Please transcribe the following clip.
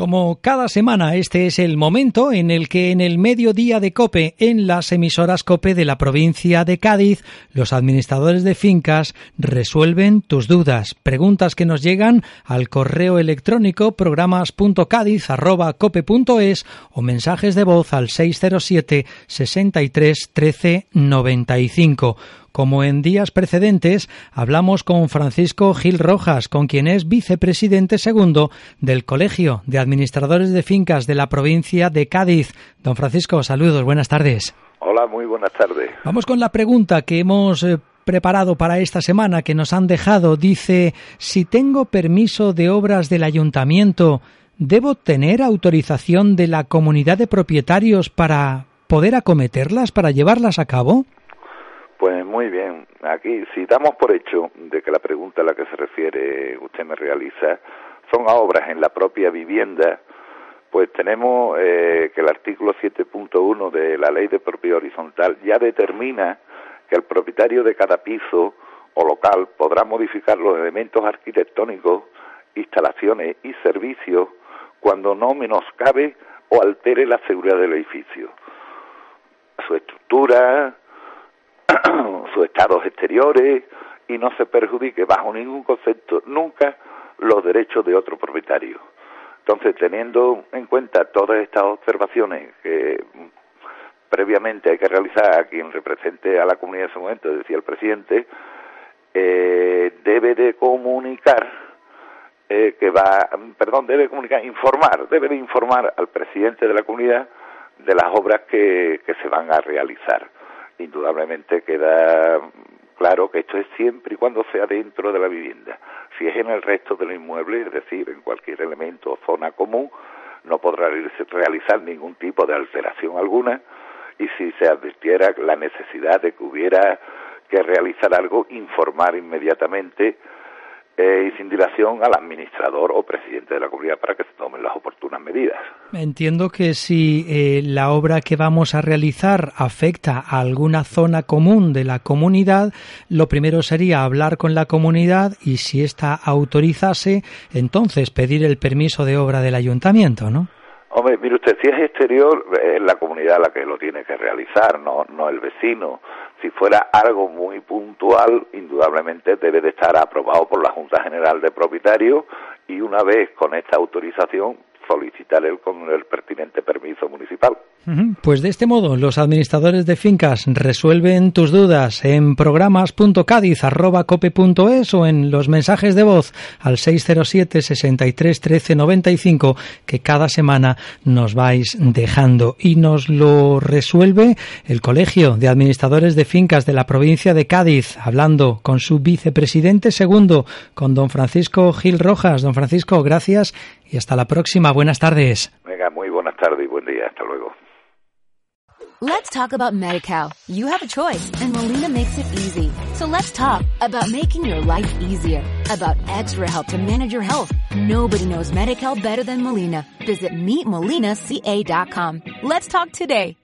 Como cada semana, este es el momento en el que en el mediodía de COPE, en las emisoras COPE de la provincia de Cádiz, los administradores de fincas resuelven tus dudas, preguntas que nos llegan al correo electrónico programas.cádiz.cope.es o mensajes de voz al 607 63 13 95. Como en días precedentes, hablamos con Francisco Gil Rojas, con quien es vicepresidente segundo del Colegio de Administradores de Fincas de la provincia de Cádiz. Don Francisco, saludos, buenas tardes. Hola, muy buenas tardes. Vamos con la pregunta que hemos eh, preparado para esta semana que nos han dejado. Dice, si tengo permiso de obras del ayuntamiento, ¿debo tener autorización de la comunidad de propietarios para poder acometerlas, para llevarlas a cabo? Muy bien. Aquí, si damos por hecho de que la pregunta a la que se refiere usted me realiza son obras en la propia vivienda, pues tenemos eh, que el artículo 7.1 de la Ley de Propiedad Horizontal ya determina que el propietario de cada piso o local podrá modificar los elementos arquitectónicos, instalaciones y servicios cuando no menoscabe o altere la seguridad del edificio. Su estructura, sus estados exteriores y no se perjudique bajo ningún concepto nunca los derechos de otro propietario. Entonces, teniendo en cuenta todas estas observaciones que previamente hay que realizar a quien represente a la comunidad en ese momento, decía el presidente, eh, debe de comunicar eh, que va, perdón, debe comunicar, informar, debe de informar al presidente de la comunidad de las obras que se van a realizar indudablemente queda claro que esto es siempre y cuando sea dentro de la vivienda. Si es en el resto del inmueble, es decir, en cualquier elemento o zona común, no podrá realizar ningún tipo de alteración alguna y si se advirtiera la necesidad de que hubiera que realizar algo, informar inmediatamente eh, y sin dilación al administrador o presidente de la comunidad para que se tomen las oportunas medidas. Entiendo que si eh, la obra que vamos a realizar afecta a alguna zona común de la comunidad, lo primero sería hablar con la comunidad y si ésta autorizase, entonces pedir el permiso de obra del ayuntamiento, ¿no? Hombre, mire usted, si es exterior, es la comunidad la que lo tiene que realizar, no, no el vecino. Si fuera algo muy puntual, indudablemente debe de estar aprobado por la Junta General de Propietarios y una vez con esta autorización solicitar el, con el pertinente permiso municipal. Pues de este modo, los administradores de fincas resuelven tus dudas en programas.cádiz.cope.es o en los mensajes de voz al 607 63 13 95 que cada semana nos vais dejando. Y nos lo resuelve el Colegio de Administradores de Fincas de la provincia de Cádiz, hablando con su vicepresidente segundo, con don Francisco Gil Rojas. Don Francisco, gracias y hasta la próxima. Buenas tardes. Venga, muy buenas tardes y buen día. Hasta luego. Let's talk about MediCal. You have a choice and Molina makes it easy. So let's talk about making your life easier, about extra help to manage your health. Nobody knows MediCal better than Molina. Visit meetmolinaca.com. Let's talk today.